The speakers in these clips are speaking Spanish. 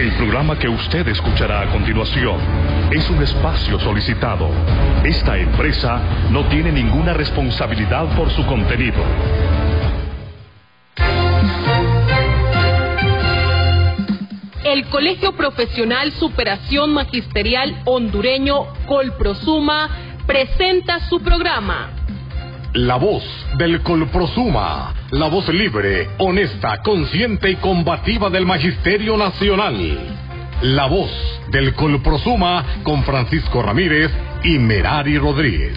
El programa que usted escuchará a continuación es un espacio solicitado. Esta empresa no tiene ninguna responsabilidad por su contenido. El Colegio Profesional Superación Magisterial Hondureño Colprosuma presenta su programa. La voz del Colprosuma, la voz libre, honesta, consciente y combativa del Magisterio Nacional. La voz del Colprosuma con Francisco Ramírez y Merari Rodríguez.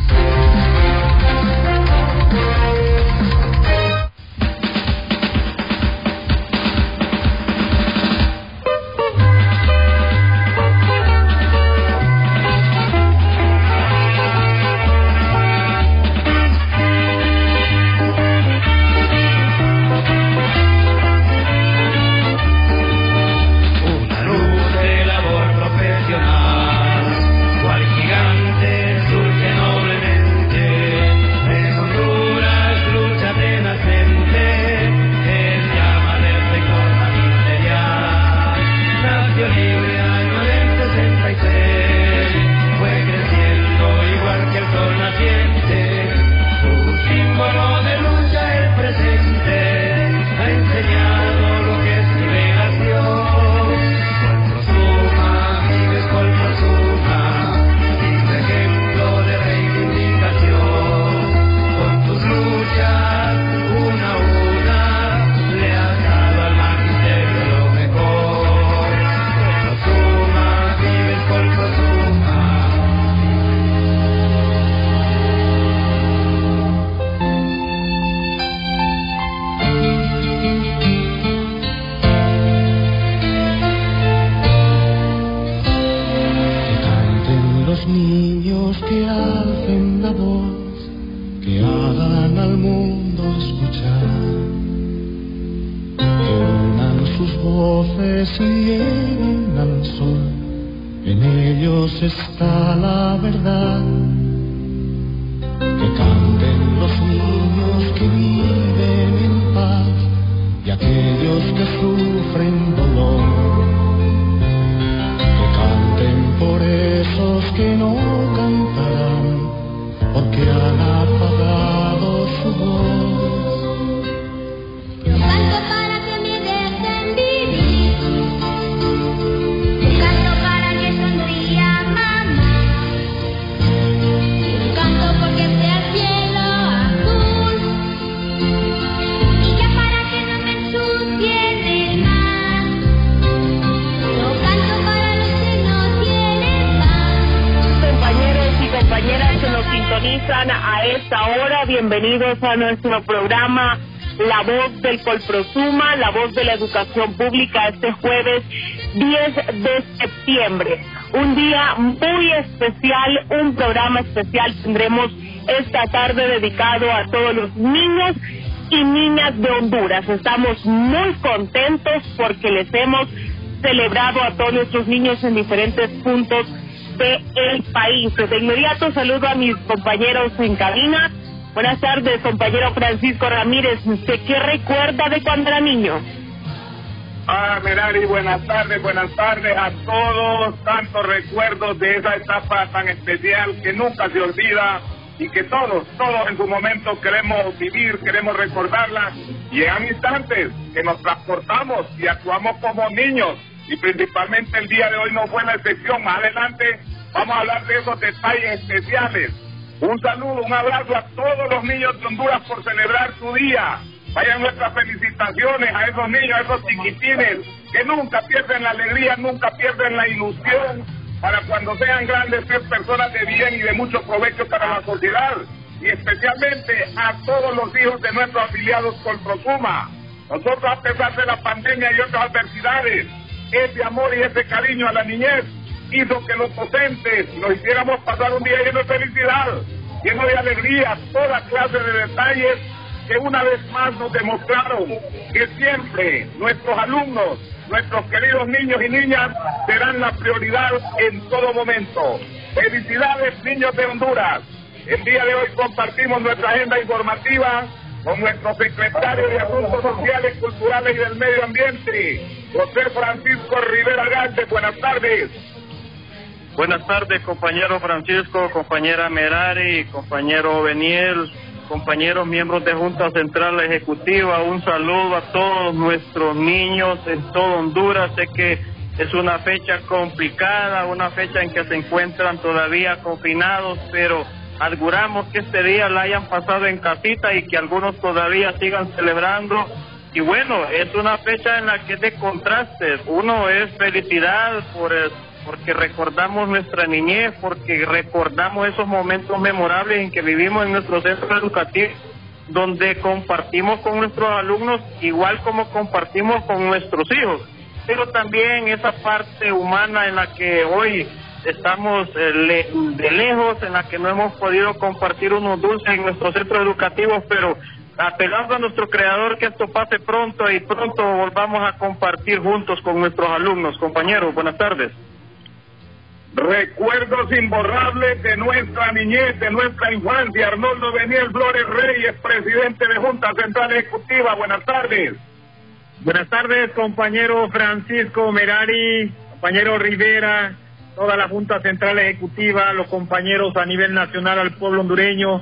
Bienvenidos a nuestro programa La Voz del Colprosuma, La Voz de la Educación Pública, este jueves 10 de septiembre. Un día muy especial, un programa especial tendremos esta tarde dedicado a todos los niños y niñas de Honduras. Estamos muy contentos porque les hemos celebrado a todos nuestros niños en diferentes puntos del país. De inmediato saludo a mis compañeros en cabina. Buenas tardes, compañero Francisco Ramírez. ¿Usted qué recuerda de cuando era niño? Ah, Merari, buenas tardes, buenas tardes a todos. Tantos recuerdos de esa etapa tan especial que nunca se olvida y que todos, todos en su momento queremos vivir, queremos recordarla. Y en instantes que nos transportamos y actuamos como niños. Y principalmente el día de hoy no fue la excepción. Más adelante vamos a hablar de esos detalles especiales. Un saludo, un abrazo a todos los niños de Honduras por celebrar su día. Vayan nuestras felicitaciones a esos niños, a esos chiquitines que nunca pierden la alegría, nunca pierden la ilusión para cuando sean grandes ser personas de bien y de mucho provecho para la sociedad. Y especialmente a todos los hijos de nuestros afiliados con Prosuma. Nosotros, a pesar de la pandemia y otras adversidades, ese amor y ese cariño a la niñez hizo que los docentes nos hiciéramos pasar un día lleno de felicidad, lleno de alegría, toda clase de detalles que una vez más nos demostraron que siempre nuestros alumnos, nuestros queridos niños y niñas serán la prioridad en todo momento. Felicidades niños de Honduras. El día de hoy compartimos nuestra agenda informativa con nuestro secretario de Asuntos Sociales, Culturales y del Medio Ambiente, José Francisco Rivera Gante. Buenas tardes. Buenas tardes, compañero Francisco, compañera Merari, compañero Beniel, compañeros miembros de Junta Central Ejecutiva. Un saludo a todos nuestros niños en todo Honduras. Sé que es una fecha complicada, una fecha en que se encuentran todavía confinados, pero auguramos que este día la hayan pasado en casita y que algunos todavía sigan celebrando. Y bueno, es una fecha en la que es de contrastes. Uno es felicidad por el- porque recordamos nuestra niñez, porque recordamos esos momentos memorables en que vivimos en nuestro centro educativo, donde compartimos con nuestros alumnos igual como compartimos con nuestros hijos. Pero también esa parte humana en la que hoy estamos eh, de lejos, en la que no hemos podido compartir unos dulces en nuestros centros educativos, pero apelando a nuestro creador que esto pase pronto y pronto volvamos a compartir juntos con nuestros alumnos. Compañeros, buenas tardes. Recuerdos imborrables de nuestra niñez, de nuestra infancia. Arnoldo Beniel Flores Reyes, presidente de Junta Central Ejecutiva. Buenas tardes. Buenas tardes, compañero Francisco Merari, compañero Rivera, toda la Junta Central Ejecutiva, los compañeros a nivel nacional, al pueblo hondureño.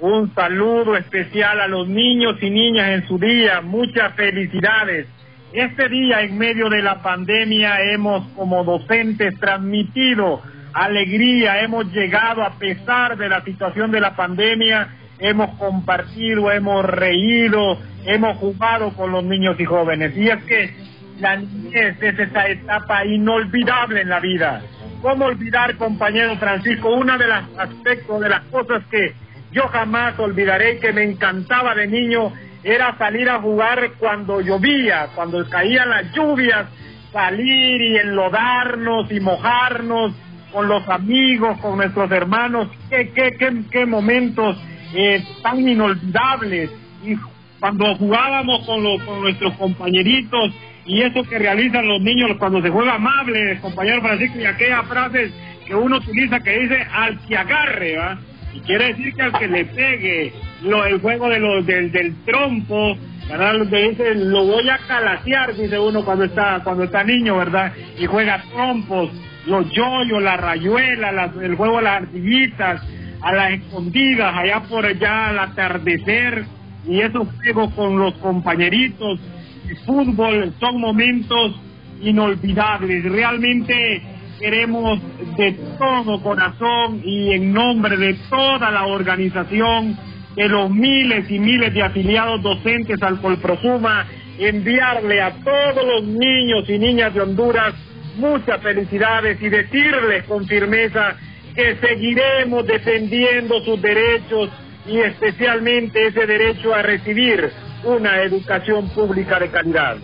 Un saludo especial a los niños y niñas en su día. Muchas felicidades. Este día, en medio de la pandemia, hemos como docentes transmitido alegría, hemos llegado a pesar de la situación de la pandemia, hemos compartido, hemos reído, hemos jugado con los niños y jóvenes. Y es que la niñez es esa etapa inolvidable en la vida. ¿Cómo olvidar, compañero Francisco, una de las aspectos, de las cosas que yo jamás olvidaré que me encantaba de niño era salir a jugar cuando llovía, cuando caían las lluvias, salir y enlodarnos y mojarnos con los amigos, con nuestros hermanos, qué, qué, qué, qué momentos eh, tan inolvidables. Y cuando jugábamos con, los, con nuestros compañeritos y eso que realizan los niños cuando se juega amable, compañero Francisco, y aquella frase que uno utiliza que dice al que agarre, ¿va? Y quiere decir que al que le pegue lo, el juego de los, del, del trompo, ¿verdad? Lo lo voy a calasear, dice uno cuando está, cuando está niño, ¿verdad? Y juega trompos, los yoyos, la rayuela, el juego de las ardillitas, a las escondidas, allá por allá al atardecer, y esos juegos con los compañeritos, el fútbol, son momentos inolvidables. Realmente queremos de todo corazón y en nombre de toda la organización, de los miles y miles de afiliados docentes al Colprosuma, enviarle a todos los niños y niñas de Honduras muchas felicidades y decirles con firmeza que seguiremos defendiendo sus derechos y especialmente ese derecho a recibir una educación pública de calidad.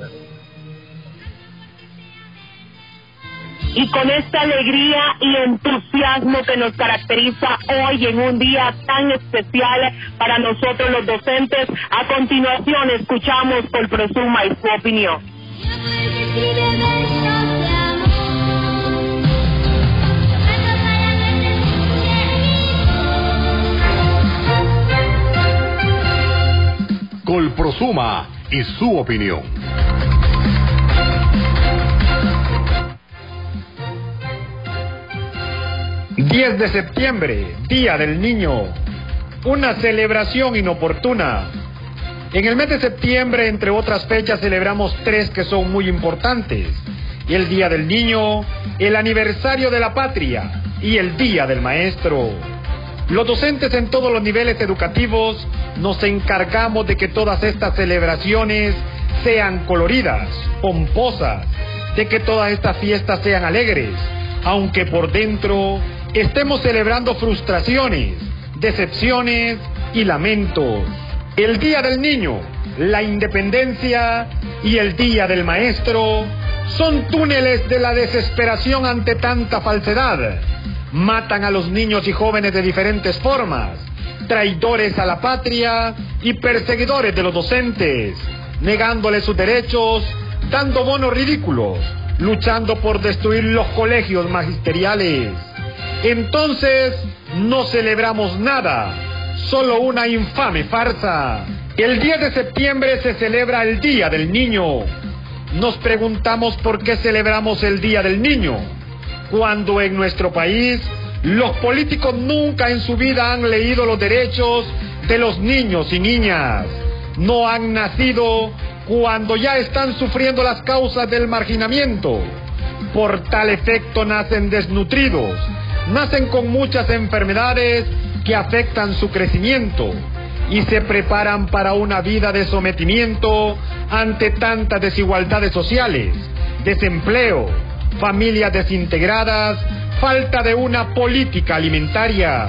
Y con esta alegría y entusiasmo que nos caracteriza hoy en un día tan especial para nosotros los docentes, a continuación escuchamos por Prosuma y su opinión. Colprosuma y su opinión. ...10 de septiembre, Día del Niño. Una celebración inoportuna. En el mes de septiembre, entre otras fechas, celebramos tres que son muy importantes. El Día del Niño, el aniversario de la patria y el Día del Maestro. Los docentes en todos los niveles educativos nos encargamos de que todas estas celebraciones sean coloridas, pomposas, de que todas estas fiestas sean alegres, aunque por dentro estemos celebrando frustraciones, decepciones y lamentos. El Día del Niño, la Independencia y el Día del Maestro son túneles de la desesperación ante tanta falsedad. Matan a los niños y jóvenes de diferentes formas, traidores a la patria y perseguidores de los docentes, negándoles sus derechos, dando bonos ridículos, luchando por destruir los colegios magisteriales. Entonces no celebramos nada, solo una infame farsa El 10 de septiembre se celebra el Día del Niño. Nos preguntamos por qué celebramos el Día del Niño, cuando en nuestro país los políticos nunca en su vida han leído los derechos de los niños y niñas. No han nacido cuando ya están sufriendo las causas del marginamiento. Por tal efecto nacen desnutridos, nacen con muchas enfermedades que afectan su crecimiento y se preparan para una vida de sometimiento ante tantas desigualdades sociales, desempleo, familias desintegradas, falta de una política alimentaria.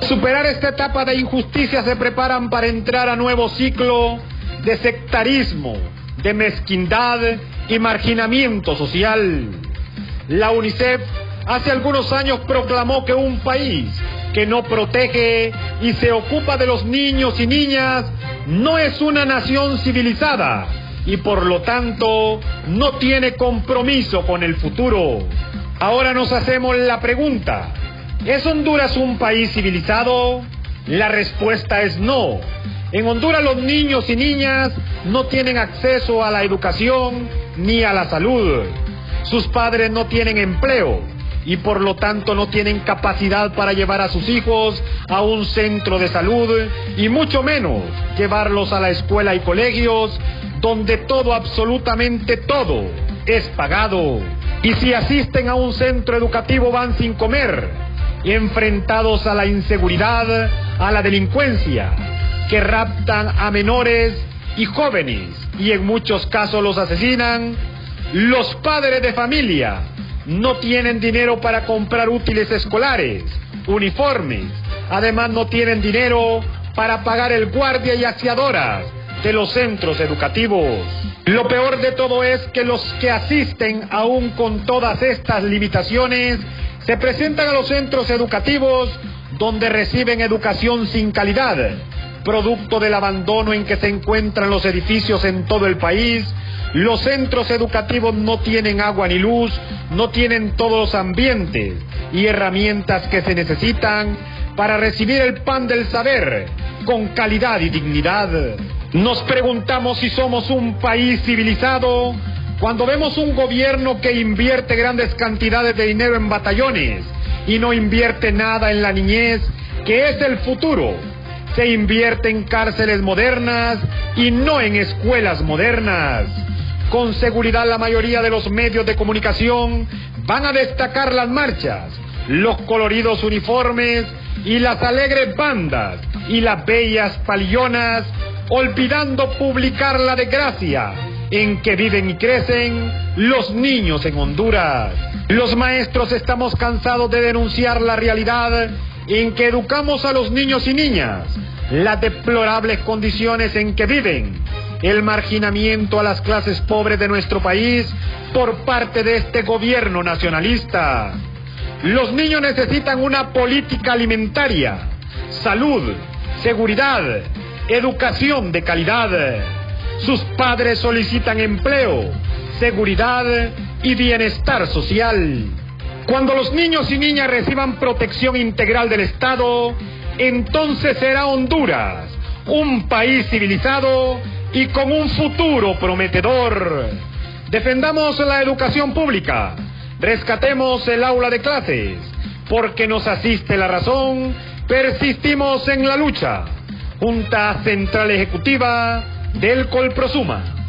Superar esta etapa de injusticia se preparan para entrar a nuevo ciclo de sectarismo, de mezquindad y marginamiento social. La UNICEF hace algunos años proclamó que un país que no protege y se ocupa de los niños y niñas no es una nación civilizada y por lo tanto no tiene compromiso con el futuro. Ahora nos hacemos la pregunta, ¿es Honduras un país civilizado? La respuesta es no. En Honduras los niños y niñas no tienen acceso a la educación ni a la salud. Sus padres no tienen empleo y por lo tanto no tienen capacidad para llevar a sus hijos a un centro de salud y mucho menos llevarlos a la escuela y colegios donde todo, absolutamente todo, es pagado. Y si asisten a un centro educativo van sin comer, enfrentados a la inseguridad, a la delincuencia, que raptan a menores y jóvenes y en muchos casos los asesinan, los padres de familia no tienen dinero para comprar útiles escolares, uniformes, además no tienen dinero para pagar el guardia y aseadoras de los centros educativos. Lo peor de todo es que los que asisten aún con todas estas limitaciones se presentan a los centros educativos donde reciben educación sin calidad, producto del abandono en que se encuentran los edificios en todo el país. Los centros educativos no tienen agua ni luz, no tienen todos los ambientes y herramientas que se necesitan para recibir el pan del saber con calidad y dignidad. Nos preguntamos si somos un país civilizado cuando vemos un gobierno que invierte grandes cantidades de dinero en batallones y no invierte nada en la niñez, que es el futuro. Se invierte en cárceles modernas y no en escuelas modernas. Con seguridad la mayoría de los medios de comunicación van a destacar las marchas, los coloridos uniformes y las alegres bandas y las bellas palillonas, olvidando publicar la desgracia en que viven y crecen los niños en Honduras. Los maestros estamos cansados de denunciar la realidad en que educamos a los niños y niñas, las deplorables condiciones en que viven, el marginamiento a las clases pobres de nuestro país por parte de este gobierno nacionalista. Los niños necesitan una política alimentaria, salud, seguridad, educación de calidad. Sus padres solicitan empleo, seguridad y bienestar social. Cuando los niños y niñas reciban protección integral del Estado, entonces será Honduras un país civilizado y con un futuro prometedor. Defendamos la educación pública, rescatemos el aula de clases, porque nos asiste la razón, persistimos en la lucha. Junta Central Ejecutiva del Colprosuma.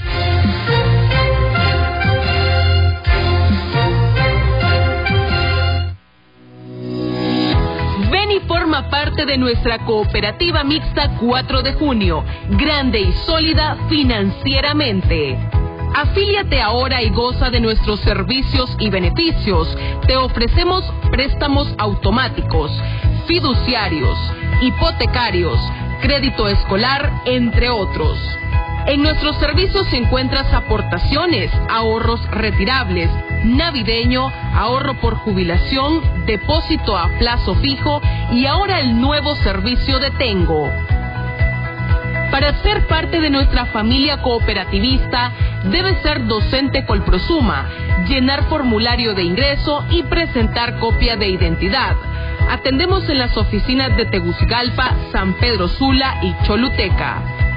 Forma parte de nuestra cooperativa mixta 4 de junio, grande y sólida financieramente. Afíliate ahora y goza de nuestros servicios y beneficios. Te ofrecemos préstamos automáticos, fiduciarios, hipotecarios, crédito escolar, entre otros. En nuestros servicios se encuentras aportaciones, ahorros retirables, navideño, ahorro por jubilación, depósito a plazo fijo y ahora el nuevo servicio de Tengo. Para ser parte de nuestra familia cooperativista, debe ser docente Colprosuma, llenar formulario de ingreso y presentar copia de identidad. Atendemos en las oficinas de Tegucigalpa, San Pedro Sula y Choluteca.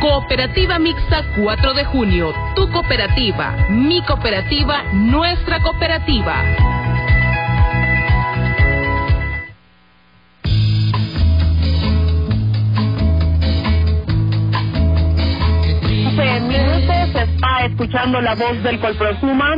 Cooperativa Mixta 4 de junio. Tu cooperativa, mi cooperativa, nuestra cooperativa. Minutos está escuchando la voz del Colprosuma.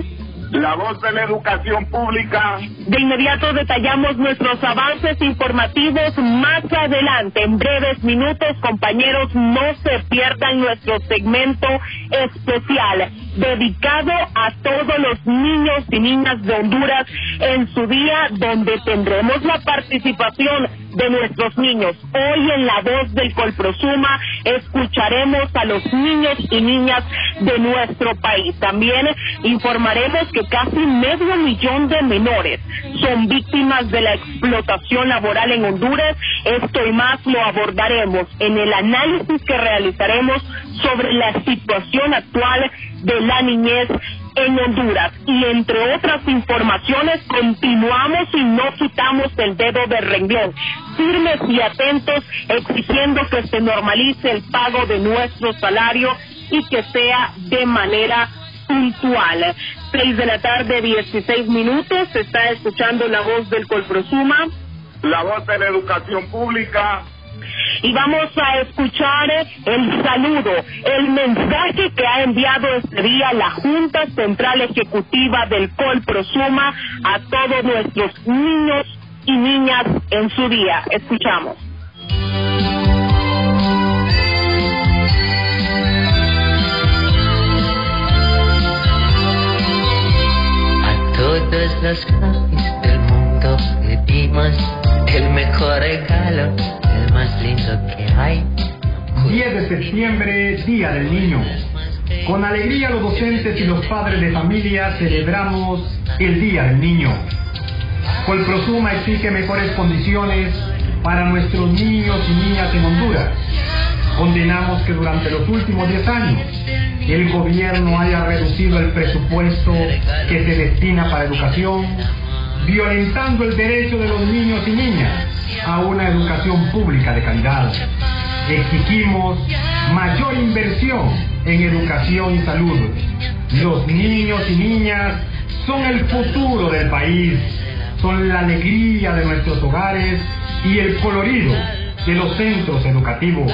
La voz de la educación pública. De inmediato detallamos nuestros avances informativos más adelante. En breves minutos, compañeros, no se pierdan nuestro segmento especial dedicado a todos los niños y niñas de Honduras en su día, donde tendremos la participación de nuestros niños. Hoy en la voz del Colprosuma escucharemos a los niños y niñas de nuestro país. También informaremos que casi medio millón de menores son víctimas de la explotación laboral en Honduras. Esto y más lo abordaremos en el análisis que realizaremos sobre la situación actual de la niñez en Honduras. Y entre otras informaciones, continuamos y no quitamos el dedo del renglón. Firmes y atentos, exigiendo que se normalice el pago de nuestro salario y que sea de manera puntual. Seis de la tarde, 16 minutos. Se está escuchando la voz del Colprosuma. La voz de la educación pública. Y vamos a escuchar el saludo, el mensaje que ha enviado este día la Junta Central Ejecutiva del Colprosuma a todos nuestros niños y niñas en su día. Escuchamos. A todos los papis del mundo le dimos el mejor regalo, más lindo que hay. 10 de septiembre, Día del Niño. Con alegría los docentes y los padres de familia celebramos el Día del Niño. Colprosuma exige mejores condiciones para nuestros niños y niñas en Honduras. Condenamos que durante los últimos 10 años el gobierno haya reducido el presupuesto que se destina para educación, violentando el derecho de los niños y niñas a una educación pública de calidad. Exigimos mayor inversión en educación y salud. Los niños y niñas son el futuro del país, son la alegría de nuestros hogares y el colorido de los centros educativos.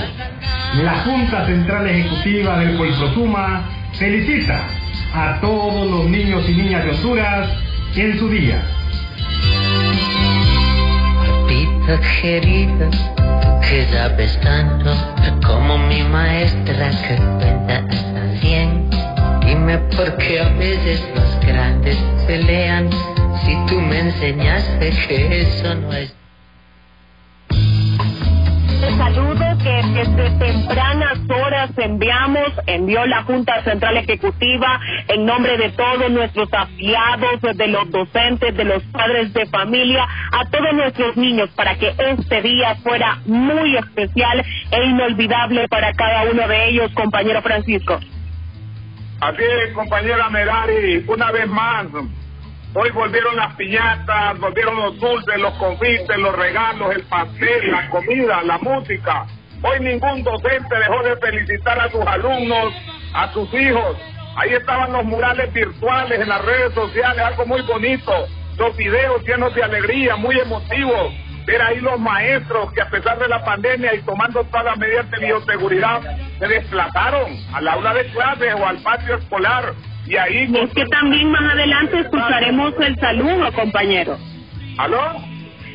La Junta Central Ejecutiva del Colprosuma felicita a todos los niños y niñas de Honduras en su día. Querido, tú que sabes tanto, como mi maestra que cuenta hasta cien. Dime por qué a veces los grandes pelean, si tú me enseñaste que eso no es. El saludo desde tempranas horas enviamos, envió la Junta Central Ejecutiva en nombre de todos nuestros afiliados, de los docentes, de los padres de familia, a todos nuestros niños, para que este día fuera muy especial e inolvidable para cada uno de ellos, compañero Francisco. Así es, compañera Merari, una vez más, hoy volvieron las piñatas, volvieron los dulces, los confites, los regalos, el pastel, la comida, la música. Hoy ningún docente dejó de felicitar a sus alumnos, a sus hijos. Ahí estaban los murales virtuales en las redes sociales, algo muy bonito. Los videos llenos de alegría, muy emotivos. Ver ahí los maestros que a pesar de la pandemia y tomando todas las medidas de bioseguridad, se desplazaron al aula de clases o al patio escolar. Y ahí... Es que también más adelante escucharemos el saludo, compañero. ¿Aló?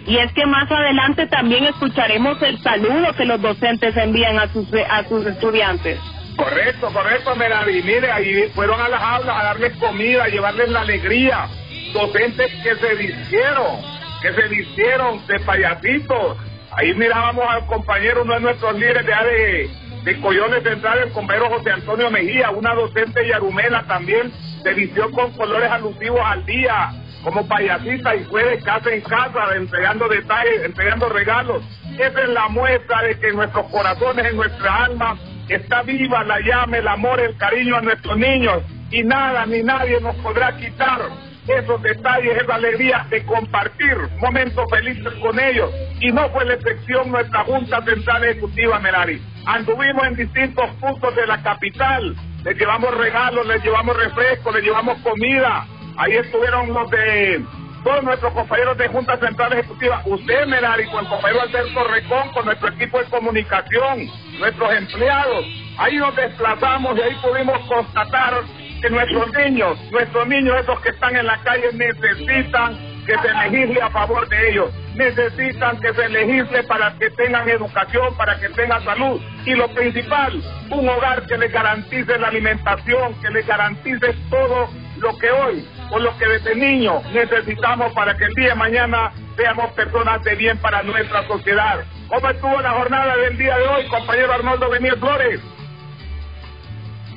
Y es que más adelante también escucharemos el saludo que los docentes envían a sus, a sus estudiantes. Correcto, correcto, Melanie. Mire, ahí fueron a las aulas a darles comida, a llevarles la alegría. Docentes que se vistieron, que se vistieron de payasitos. Ahí mirábamos al compañero, uno de nuestros líderes de, de, de Coyones Central, el compañero José Antonio Mejía, una docente yarumela también, se vistió con colores alusivos al día, como payasita y fue de casa en casa entregando detalles, entregando regalos. Esa es la muestra de que en nuestros corazones, en nuestra alma, está viva la llama, el amor, el cariño a nuestros niños y nada ni nadie nos podrá quitar esos detalles, esa alegría de compartir momentos felices con ellos. Y no fue la excepción nuestra Junta Central Ejecutiva, Merari. Anduvimos en distintos puntos de la capital, les llevamos regalos, les llevamos refrescos, les llevamos comida. Ahí estuvieron los de todos nuestros compañeros de Junta Central Ejecutiva, usted, Merari, con el compañero Alberto Recón, con nuestro equipo de comunicación, nuestros empleados. Ahí nos desplazamos y ahí pudimos constatar que nuestros niños, nuestros niños, esos que están en la calle, necesitan que se legisle a favor de ellos. Necesitan que se legisle para que tengan educación, para que tengan salud. Y lo principal, un hogar que les garantice la alimentación, que les garantice todo lo que hoy o lo que desde niño necesitamos para que el día de mañana seamos personas de bien para nuestra sociedad. ¿Cómo estuvo la jornada del día de hoy, compañero Arnoldo Benítez Flores?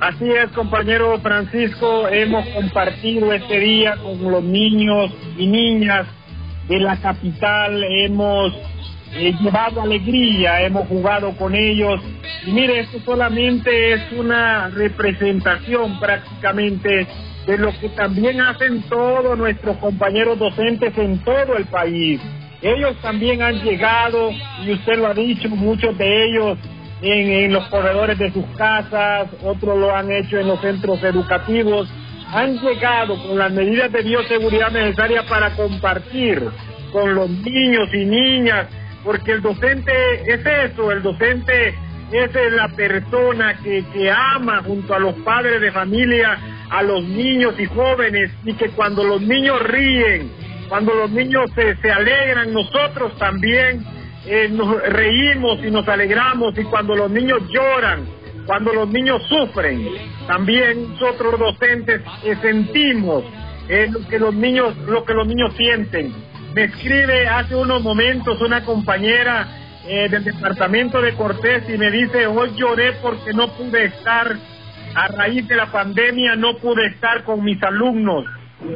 Así es, compañero Francisco, hemos compartido este día con los niños y niñas de la capital, hemos eh, llevado alegría, hemos jugado con ellos. Y mire, esto solamente es una representación prácticamente de lo que también hacen todos nuestros compañeros docentes en todo el país. Ellos también han llegado, y usted lo ha dicho, muchos de ellos en, los corredores de sus casas, otros lo han hecho en los centros educativos, han llegado con las medidas de bioseguridad necesarias para compartir con los niños y niñas, porque el docente es eso, el docente es la persona que, que ama junto a los padres de familia a los niños y jóvenes y que cuando los niños ríen, cuando los niños se, se alegran, nosotros también eh, nos reímos y nos alegramos y cuando los niños lloran, cuando los niños sufren, también nosotros docentes eh, sentimos eh, lo que los niños lo que los niños sienten. Me escribe hace unos momentos una compañera del departamento de Cortés y me dice hoy lloré porque no pude estar a raíz de la pandemia no pude estar con mis alumnos,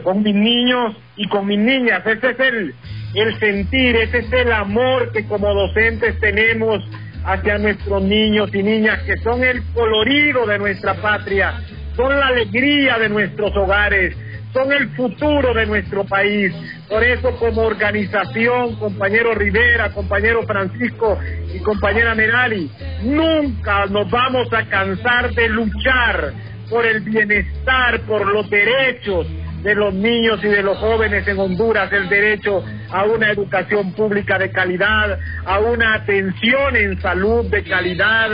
con mis niños y con mis niñas. Ese es el, el sentir, ese es el amor que como docentes tenemos hacia nuestros niños y niñas, que son el colorido de nuestra patria, son la alegría de nuestros hogares, son el futuro de nuestro país. Por eso como organización, compañero Rivera, compañero Francisco y compañera Merari, nunca nos vamos a cansar de luchar por el bienestar, por los derechos de los niños y de los jóvenes en Honduras, el derecho a una educación pública de calidad, a una atención en salud de calidad,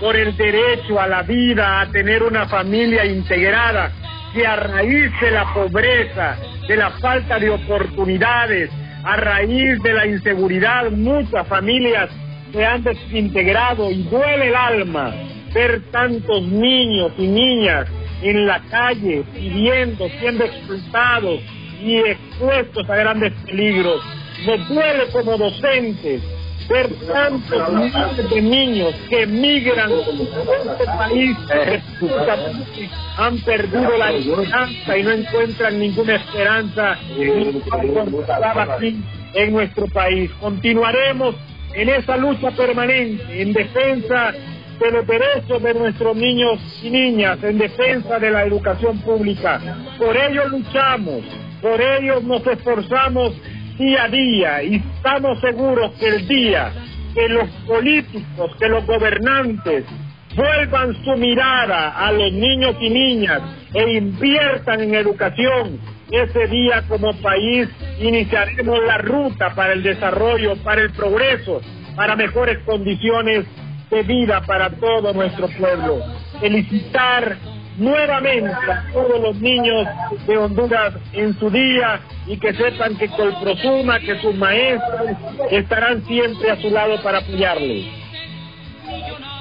por el derecho a la vida, a tener una familia integrada que a raíz de la pobreza, de la falta de oportunidades, a raíz de la inseguridad, muchas familias se han desintegrado y duele el alma ver tantos niños y niñas en la calle pidiendo, siendo expulsados y expuestos a grandes peligros. Nos duele como docentes ver tantos miles de niños que emigran a este país que han perdido la esperanza y no encuentran ninguna esperanza aquí en nuestro país. Continuaremos en esa lucha permanente, en defensa de los derechos de nuestros niños y niñas, en defensa de la educación pública. Por ello luchamos, por ello nos esforzamos día a día y estamos seguros que el día que los políticos, que los gobernantes vuelvan su mirada a los niños y niñas e inviertan en educación, ese día como país iniciaremos la ruta para el desarrollo, para el progreso, para mejores condiciones de vida para todo nuestro pueblo. Felicitar nuevamente a todos los niños de Honduras en su día y que sepan que Colprosuma, que sus maestros estarán siempre a su lado para apoyarles.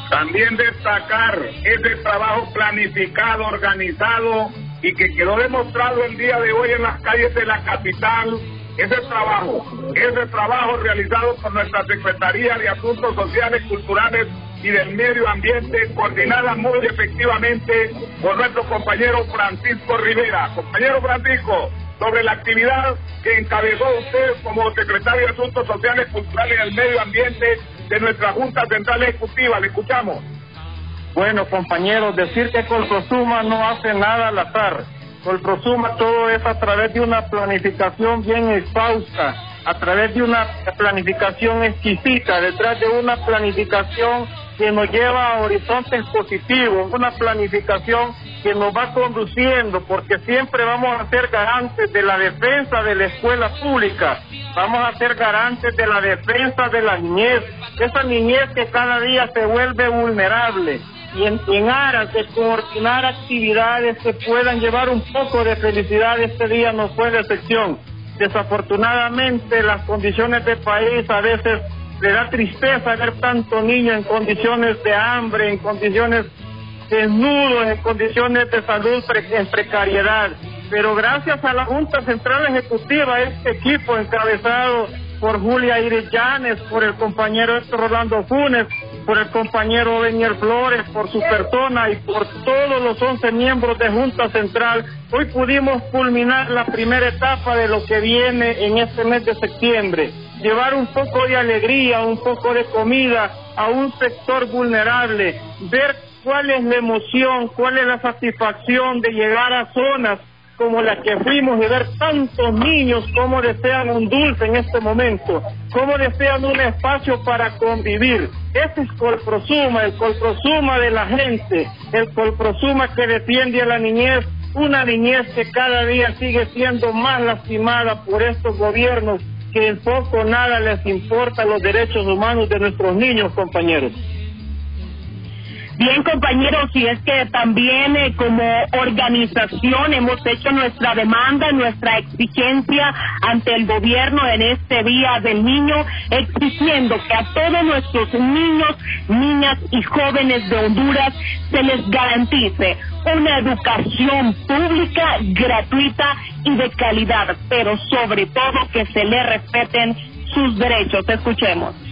También destacar ese trabajo planificado, organizado y que quedó demostrado el día de hoy en las calles de la capital. Ese trabajo, ese trabajo realizado por nuestra Secretaría de Asuntos Sociales, Culturales y del Medio Ambiente, coordinada muy efectivamente por nuestro compañero Francisco Rivera. Compañero Francisco, sobre la actividad que encabezó usted como secretario de Asuntos Sociales, Culturales y del Medio Ambiente de nuestra Junta Central Ejecutiva. Le escuchamos. Bueno, compañeros, decir que Colprosuma no hace nada al azar. Colprosuma todo es a través de una planificación bien exhausta, a través de una planificación exquisita, detrás de una planificación que nos lleva a horizontes positivos, una planificación que nos va conduciendo, porque siempre vamos a ser garantes de la defensa de la escuela pública, vamos a ser garantes de la defensa de la niñez, esa niñez que cada día se vuelve vulnerable y en, en aras de coordinar actividades que puedan llevar un poco de felicidad, este día no fue de excepción. Desafortunadamente las condiciones del país a veces le da tristeza ver tanto niño en condiciones de hambre, en condiciones desnudos, en condiciones de salud pre- en precariedad. Pero gracias a la Junta Central Ejecutiva, este equipo encabezado por Julia Iris Llanes, por el compañero Héctor Rolando Funes, por el compañero Beniel Flores, por su persona y por todos los 11 miembros de Junta Central, hoy pudimos culminar la primera etapa de lo que viene en este mes de septiembre. Llevar un poco de alegría, un poco de comida a un sector vulnerable, ver cuál es la emoción, cuál es la satisfacción de llegar a zonas como la que fuimos y ver tantos niños como desean un dulce en este momento, como desean un espacio para convivir. Ese es Colprosuma, el Colprosuma de la gente, el Colprosuma que defiende a la niñez, una niñez que cada día sigue siendo más lastimada por estos gobiernos que en poco nada les importa los derechos humanos de nuestros niños, compañeros. Bien, compañeros, y es que también eh, como organización hemos hecho nuestra demanda, nuestra exigencia ante el gobierno en este Día del Niño, exigiendo que a todos nuestros niños, niñas y jóvenes de Honduras se les garantice una educación pública, gratuita y de calidad, pero sobre todo que se les respeten sus derechos. Escuchemos.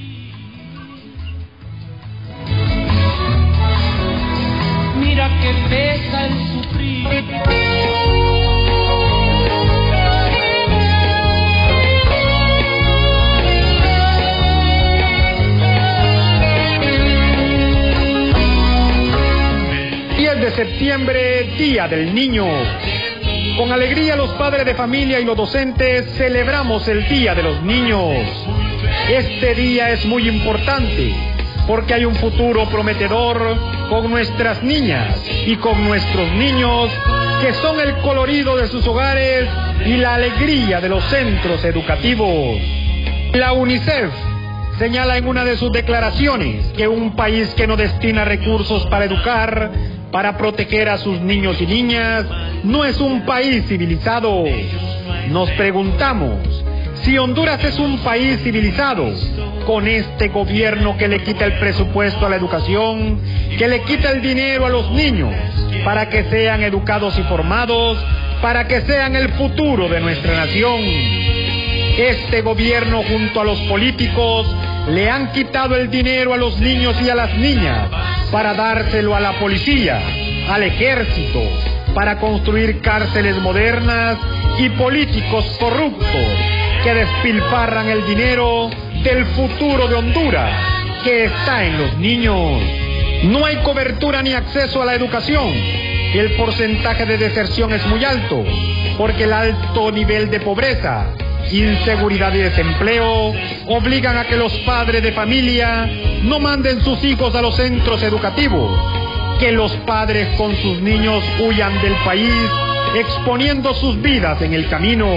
Mira que pesa el sufrir. de septiembre, Día del Niño. Con alegría los padres de familia y los docentes celebramos el Día de los Niños. Este día es muy importante porque hay un futuro prometedor con nuestras niñas y con nuestros niños que son el colorido de sus hogares y la alegría de los centros educativos. La UNICEF señala en una de sus declaraciones que un país que no destina recursos para educar, para proteger a sus niños y niñas, no es un país civilizado. Nos preguntamos si Honduras es un país civilizado con este gobierno que le quita el presupuesto a la educación, que le quita el dinero a los niños para que sean educados y formados, para que sean el futuro de nuestra nación. Este gobierno junto a los políticos le han quitado el dinero a los niños y a las niñas para dárselo a la policía, al ejército, para construir cárceles modernas y políticos corruptos que despilfarran el dinero del futuro de Honduras que está en los niños. No hay cobertura ni acceso a la educación. El porcentaje de deserción es muy alto porque el alto nivel de pobreza inseguridad y desempleo obligan a que los padres de familia no manden sus hijos a los centros educativos, que los padres con sus niños huyan del país exponiendo sus vidas en el camino.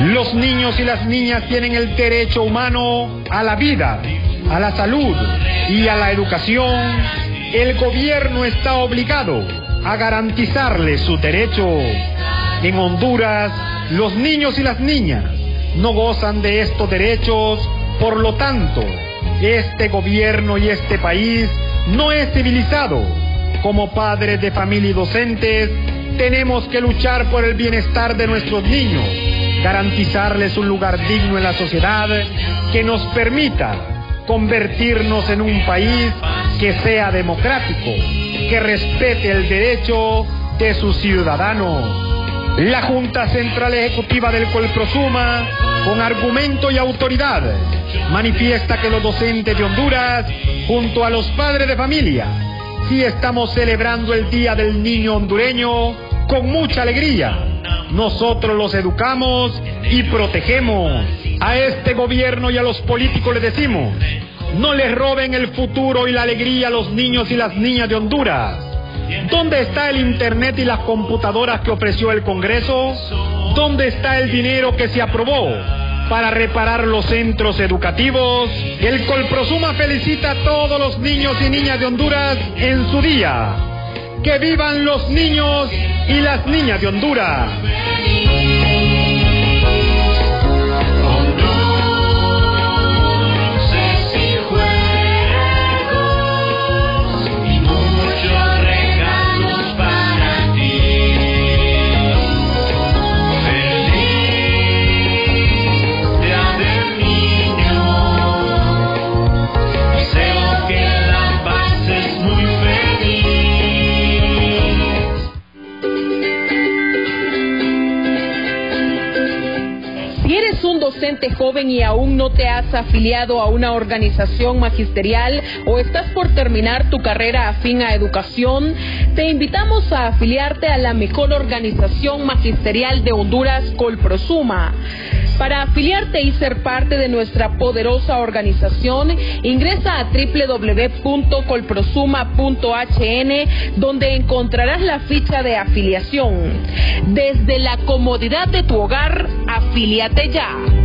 Los niños y las niñas tienen el derecho humano a la vida, a la salud y a la educación. El gobierno está obligado a garantizarles su derecho. En Honduras, los niños y las niñas no gozan de estos derechos, por lo tanto, este gobierno y este país no es civilizado. Como padres de familia y docentes, tenemos que luchar por el bienestar de nuestros niños, garantizarles un lugar digno en la sociedad que nos permita convertirnos en un país que sea democrático, que respete el derecho de sus ciudadanos. La Junta Central Ejecutiva del Colprosuma, con argumento y autoridad, manifiesta que los docentes de Honduras, junto a los padres de familia, sí estamos celebrando el Día del Niño hondureño con mucha alegría. Nosotros los educamos y protegemos. A este gobierno y a los políticos les decimos, no les roben el futuro y la alegría a los niños y las niñas de Honduras. ¿Dónde está el Internet y las computadoras que ofreció el Congreso? ¿Dónde está el dinero que se aprobó para reparar los centros educativos? El Colprosuma felicita a todos los niños y niñas de Honduras en su día. ¡Que vivan los niños y las niñas de Honduras! Joven y aún no te has afiliado a una organización magisterial o estás por terminar tu carrera afín a educación, te invitamos a afiliarte a la mejor organización magisterial de Honduras, Colprosuma. Para afiliarte y ser parte de nuestra poderosa organización, ingresa a www.colprosuma.hn donde encontrarás la ficha de afiliación. Desde la comodidad de tu hogar, afíliate ya.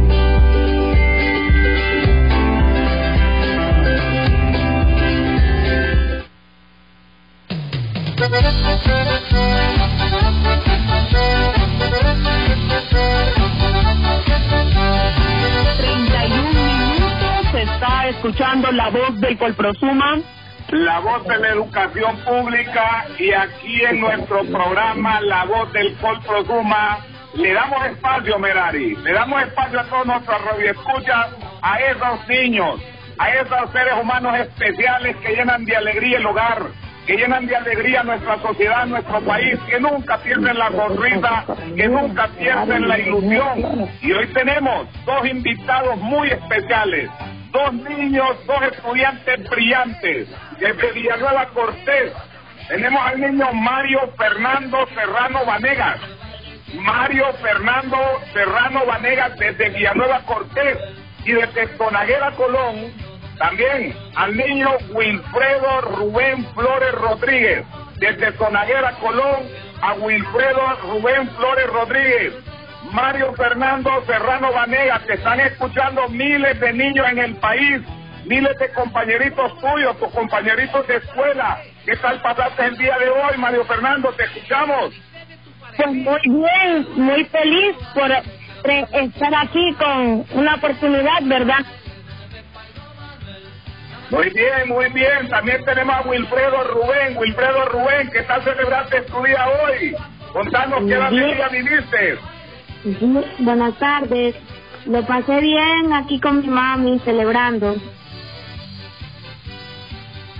Escuchando la voz del Colprosuma. La voz de la educación pública y aquí en nuestro programa La voz del Colprosuma le damos espacio, Merari, le damos espacio a todos nuestros radioescuchas, a esos niños, a esos seres humanos especiales que llenan de alegría el hogar, que llenan de alegría nuestra sociedad, nuestro país, que nunca pierden la sonrisa, que nunca pierden la ilusión. Y hoy tenemos dos invitados muy especiales, dos niños, dos estudiantes brillantes desde Villanueva Cortés. Tenemos al niño Mario Fernando Serrano Vanegas. Mario Fernando Serrano Vanegas desde Villanueva Cortés y desde Tonaguera Colón. También al niño Wilfredo Rubén Flores Rodríguez, desde Tonaguera Colón a Wilfredo Rubén Flores Rodríguez. Mario Fernando Serrano Vanegas, te están escuchando miles de niños en el país, miles de compañeritos tuyos, tus compañeritos de escuela. ¿Qué tal pasaste el día de hoy, Mario Fernando? Te escuchamos. Pues muy bien, muy feliz por estar aquí con una oportunidad, ¿verdad? Muy bien, muy bien. También tenemos a Wilfredo Rubén. Wilfredo Rubén, ¿qué tal celebraste tu día hoy? Contanos qué Bien. Buenas tardes. Lo pasé bien aquí con mi mami celebrando.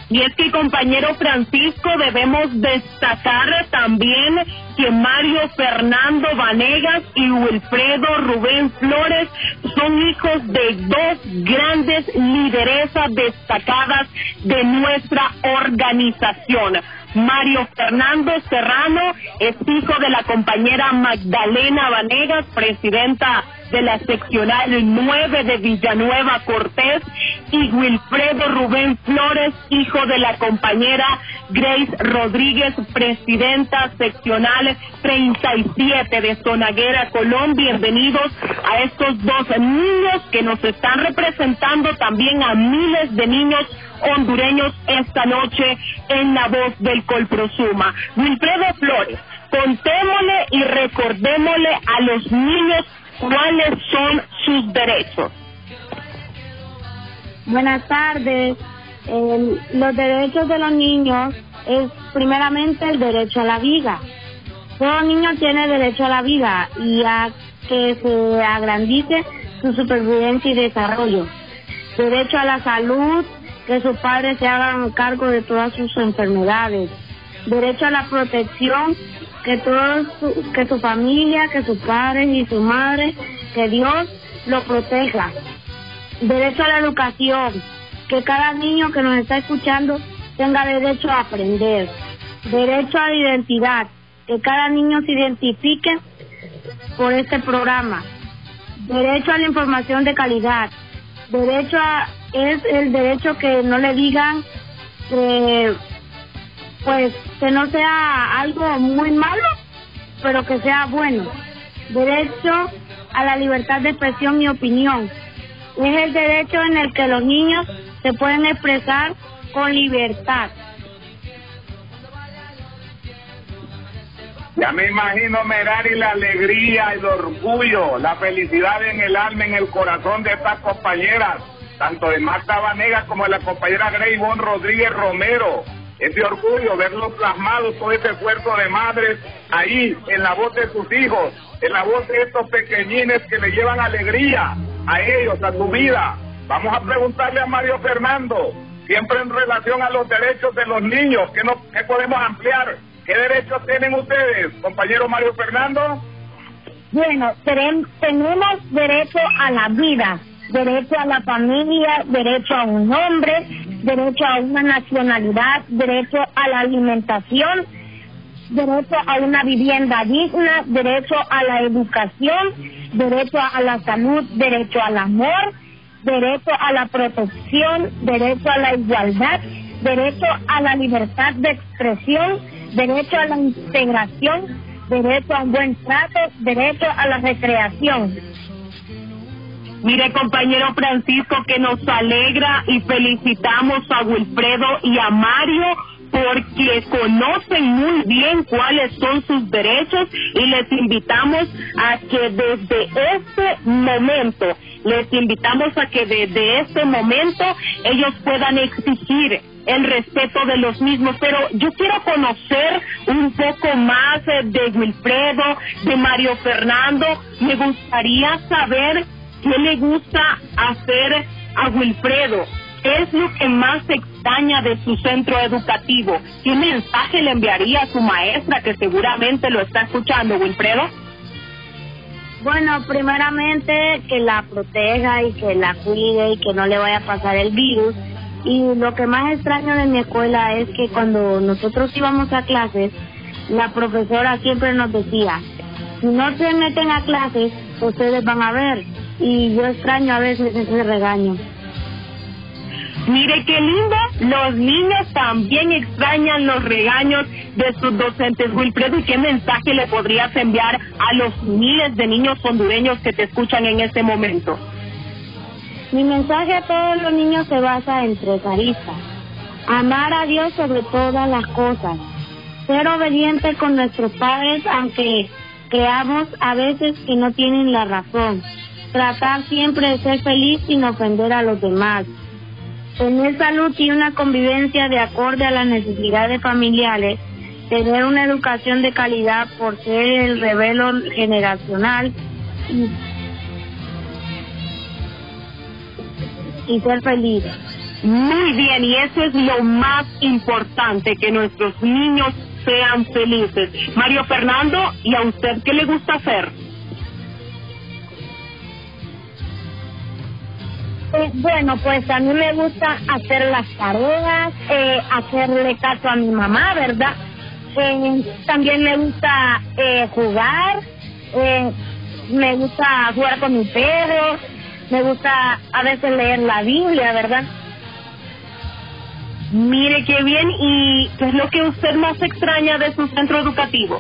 Y es que, compañero Francisco, debemos destacar también que Mario Fernando Vanegas y Wilfredo Rubén Flores son hijos de dos grandes lideresas destacadas de nuestra organización. Mario Fernando Serrano es hijo de la compañera Magdalena Vanegas, presidenta de la seccional 9 de Villanueva Cortés, y Wilfredo Rubén Flores, hijo de la compañera Grace Rodríguez, presidenta seccional 37 de Sonaguera, Colón. Bienvenidos a estos dos niños que nos están representando también a miles de niños hondureños esta noche en la voz del Colprosuma. Wilfredo Flores, contémosle y recordémosle a los niños cuáles son sus derechos. Buenas tardes. Eh, los derechos de los niños es primeramente el derecho a la vida. Todo niño tiene derecho a la vida y a que se agrandice su supervivencia y desarrollo. Derecho a la salud, que sus padres se hagan cargo de todas sus enfermedades. Derecho a la protección, que todos su- que su familia, que sus padres y su madre, que Dios lo proteja. Derecho a la educación, que cada niño que nos está escuchando tenga derecho a aprender. Derecho a la identidad, que cada niño se identifique por este programa. Derecho a la información de calidad. Derecho a, es el derecho que no le digan que, pues, que no sea algo muy malo, pero que sea bueno. Derecho a la libertad de expresión y opinión. Es el derecho en el que los niños se pueden expresar con libertad. Ya me imagino, Merari, la alegría, el orgullo, la felicidad en el alma, en el corazón de estas compañeras, tanto de Marta Vanegas como de la compañera Grey Bon Rodríguez Romero. Ese orgullo, verlos plasmados, todo ese esfuerzo de madres ahí, en la voz de sus hijos, en la voz de estos pequeñines que le llevan alegría a ellos, a su vida. Vamos a preguntarle a Mario Fernando, siempre en relación a los derechos de los niños, ¿qué, no, qué podemos ampliar? ¿Qué derechos tienen ustedes, compañero Mario Fernando? Bueno, tenemos derecho a la vida, derecho a la familia, derecho a un nombre, derecho a una nacionalidad, derecho a la alimentación, derecho a una vivienda digna, derecho a la educación, derecho a la salud, derecho al amor, derecho a la protección, derecho a la igualdad, derecho a la libertad de expresión, derecho a la integración, derecho a un buen trato, derecho a la recreación. Mire, compañero Francisco, que nos alegra y felicitamos a Wilfredo y a Mario porque conocen muy bien cuáles son sus derechos y les invitamos a que desde este momento, les invitamos a que desde este momento ellos puedan exigir el respeto de los mismos. Pero yo quiero conocer un poco más eh, de Wilfredo, de Mario Fernando. Me gustaría saber qué le gusta hacer a Wilfredo. ¿Qué es lo que más extraña de su centro educativo? ¿Qué mensaje le enviaría a su maestra que seguramente lo está escuchando, Wilfredo? Bueno, primeramente que la proteja y que la cuide y que no le vaya a pasar el virus. Y lo que más extraño de mi escuela es que cuando nosotros íbamos a clases, la profesora siempre nos decía, si no se meten a clases, ustedes van a ver. Y yo extraño a veces ese regaño. Mire qué lindo, los niños también extrañan los regaños de sus docentes. Wilfredo, ¿y qué mensaje le podrías enviar a los miles de niños hondureños que te escuchan en este momento? Mi mensaje a todos los niños se basa en tres aristas. Amar a Dios sobre todas las cosas. Ser obediente con nuestros padres aunque creamos a veces que no tienen la razón. Tratar siempre de ser feliz sin ofender a los demás. Tener salud y una convivencia de acorde a las necesidades familiares. Tener una educación de calidad por ser el revelo generacional. Y y ser feliz. Muy bien, y eso es lo más importante, que nuestros niños sean felices. Mario Fernando, ¿y a usted qué le gusta hacer? Eh, bueno, pues a mí me gusta hacer las tareas, eh, hacerle caso a mi mamá, ¿verdad? Eh, también me gusta eh, jugar, eh, me gusta jugar con mi perro, me gusta a veces leer la Biblia, ¿verdad? Mire qué bien, ¿y qué es lo que usted más extraña de su centro educativo?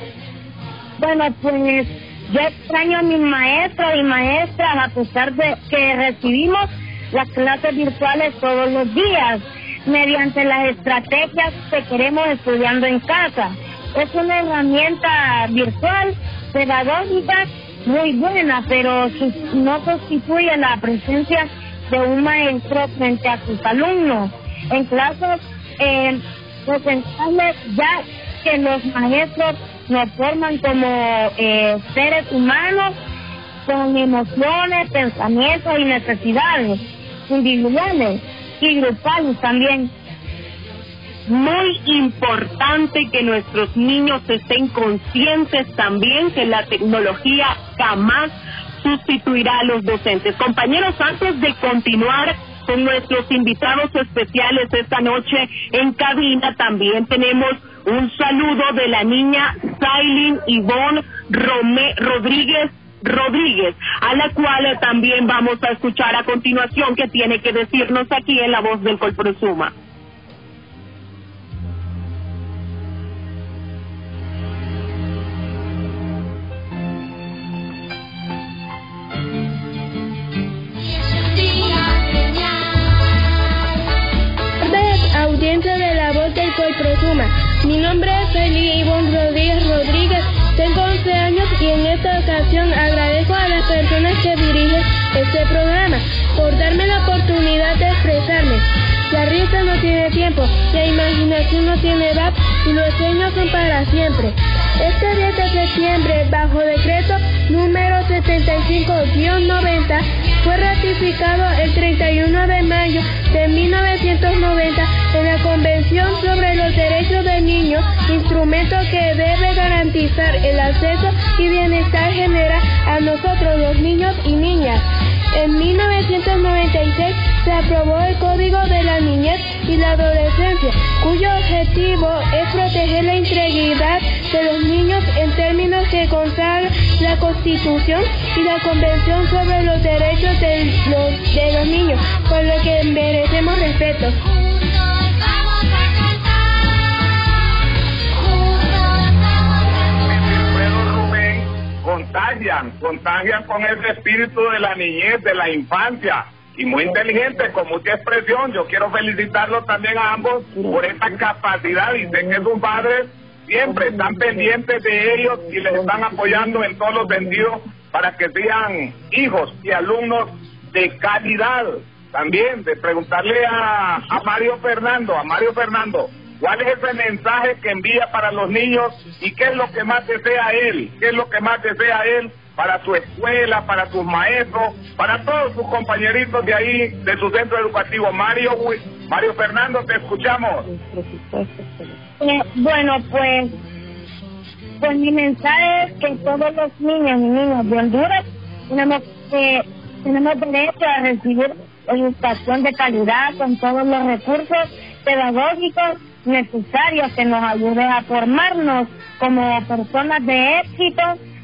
Bueno, pues yo extraño a mis maestros y maestras a pesar de que recibimos las clases virtuales todos los días mediante las estrategias que queremos estudiando en casa. Es una herramienta virtual, pedagógica, muy buena, pero no sustituye la presencia de un maestro frente a sus alumnos. En clases eh, ya que los maestros nos forman como eh, seres humanos con emociones, pensamientos y necesidades individuales y grupales también. Muy importante que nuestros niños estén conscientes también que la tecnología jamás sustituirá a los docentes. Compañeros, antes de continuar con nuestros invitados especiales esta noche en cabina. También tenemos un saludo de la niña Sailin Ivonne Rome- Rodríguez Rodríguez, a la cual también vamos a escuchar a continuación que tiene que decirnos aquí en la voz del Colprosuma. audiencia de la voz del Colprosuma. Mi nombre es Eli Ivonne agradezco a las personas que dirigen este programa por darme la oportunidad de expresarme. La risa no tiene tiempo, la imaginación no tiene edad y los sueños son para siempre. Este 10 de septiembre, bajo decreto número 75-90, fue ratificado el 31 de mayo de 1990 en la Convención sobre los Derechos del Niño, instrumento que debe garantizar el acceso y bienestar general a nosotros los niños y niñas. En 1996 se aprobó el Código de la Niñez y la Adolescencia, cuyo objetivo es proteger la integridad de los niños en términos que consagra la Constitución y la Convención sobre los Derechos de los, de los Niños, por lo que merecemos respeto. Contagian, contagian con ese espíritu de la niñez, de la infancia. Y muy inteligente, con mucha expresión. Yo quiero felicitarlos también a ambos por esta capacidad. Y sé que sus padres siempre están pendientes de ellos y les están apoyando en todos los sentidos para que sean hijos y alumnos de calidad. También de preguntarle a, Mario Fernando, a Mario Fernando, ¿Cuál es ese mensaje que envía para los niños y qué es lo que más desea él? ¿Qué es lo que más desea él para su escuela, para sus maestros, para todos sus compañeritos de ahí, de su centro educativo? Mario, Mario Fernando, te escuchamos. Eh, bueno, pues, pues mi mensaje es que todos los niños y niñas de Honduras tenemos que tenemos derecho a recibir educación de calidad con todos los recursos pedagógicos necesarios que nos ayuden a formarnos como personas de éxito.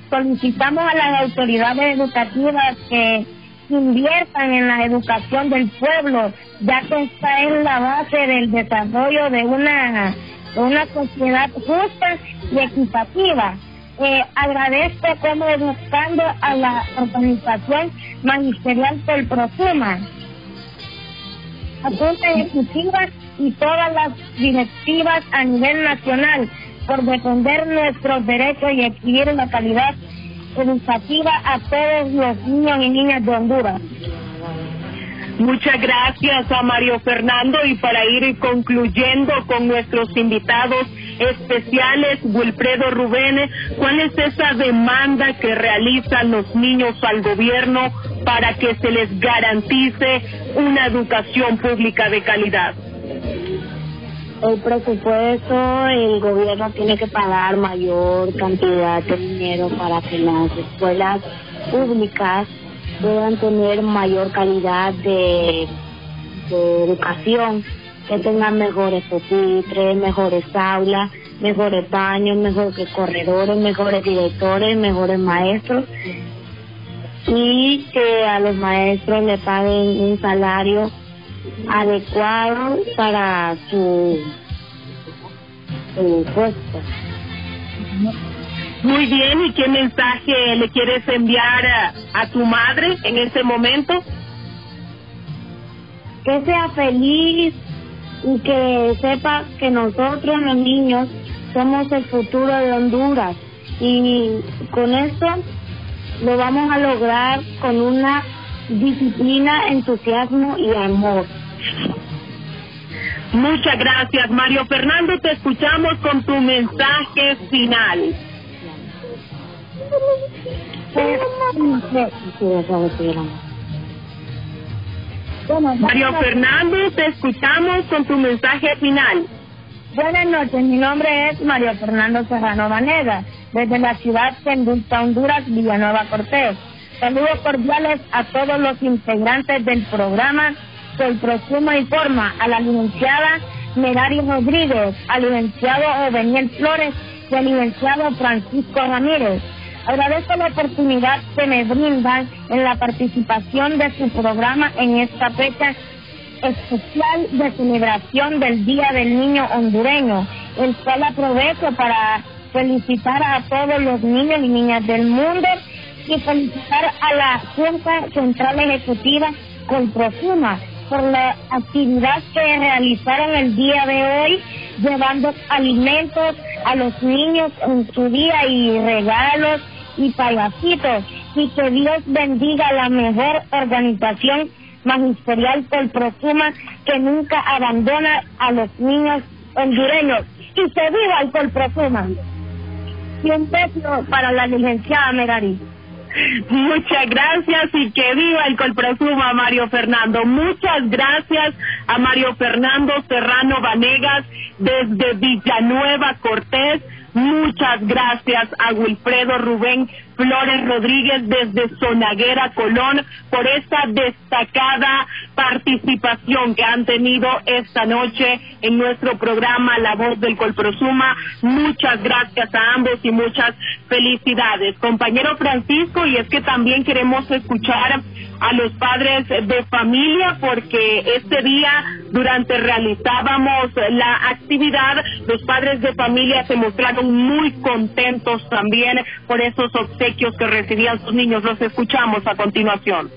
Solicitamos a las autoridades educativas que inviertan en la educación del pueblo, ya que esta es la base del desarrollo de una, una sociedad justa y equitativa. Eh, agradezco como educando a la organización magisterial del Prosuma, a junta ejecutiva y todas las directivas a nivel nacional por defender nuestros derechos y adquirir la calidad educativa a todos los niños y niñas de Honduras. Muchas gracias a Mario Fernando y para ir concluyendo con nuestros invitados especiales, Wilfredo Rubén, ¿cuál es esa demanda que realizan los niños al gobierno para que se les garantice una educación pública de calidad? El presupuesto, el gobierno tiene que pagar mayor cantidad de dinero para que las escuelas públicas puedan tener mayor calidad de, educación, que tengan mejores pupitres, mejores aulas, mejores baños, mejores corredores, mejores directores, mejores maestros y que a los maestros le paguen un salario adecuado para su, su puesto. Muy bien, ¿y qué mensaje le quieres enviar a, a tu madre en ese momento? Que sea feliz y que sepa que nosotros los niños somos el futuro de Honduras y con esto lo vamos a lograr con una disciplina, entusiasmo y amor. Muchas gracias, Mario Fernando. Te escuchamos con tu mensaje final. Mario Fernando, te escuchamos con tu mensaje final. Buenas noches, mi nombre es Mario Fernando Serrano Vanega, desde la ciudad de Endulta, Honduras, Villanueva Cortés. Saludos cordiales a todos los integrantes del programa Colprosuma informa a la licenciada Merari Rodríguez, al licenciado Oveniel Flores y al licenciado Francisco Ramírez. Agradezco la oportunidad que me brindan en la participación de su programa en esta fecha especial de celebración del Día del Niño Hondureño, el cual aprovecho para felicitar a todos los niños y niñas del mundo y felicitar a la Junta Central Ejecutiva Colprosuma por la actividad que realizaron el día de hoy, llevando alimentos a los niños en su día y regalos y payasitos. Y que Dios bendiga la mejor organización magisterial Colprosuma que nunca abandona a los niños hondureños. Y se viva el Colprosuma. Y un beso para la licenciada Merari. Muchas gracias y que viva el Colprosuma, Mario Fernando. Muchas gracias a Mario Fernando Serrano Vanegas desde Villanueva Cortés. Muchas gracias a Wilfredo Rubén Flores Rodríguez desde Sonaguera Colón por esta destacada participación que han tenido esta noche en nuestro programa La Voz del Colprosuma. Muchas gracias a ambos y muchas felicidades. Compañero Francisco, y es que también queremos escuchar a los padres de familia porque este día durante realizábamos la actividad los padres de familia se mostraron muy contentos también por esos que recibían sus niños los escuchamos a continuación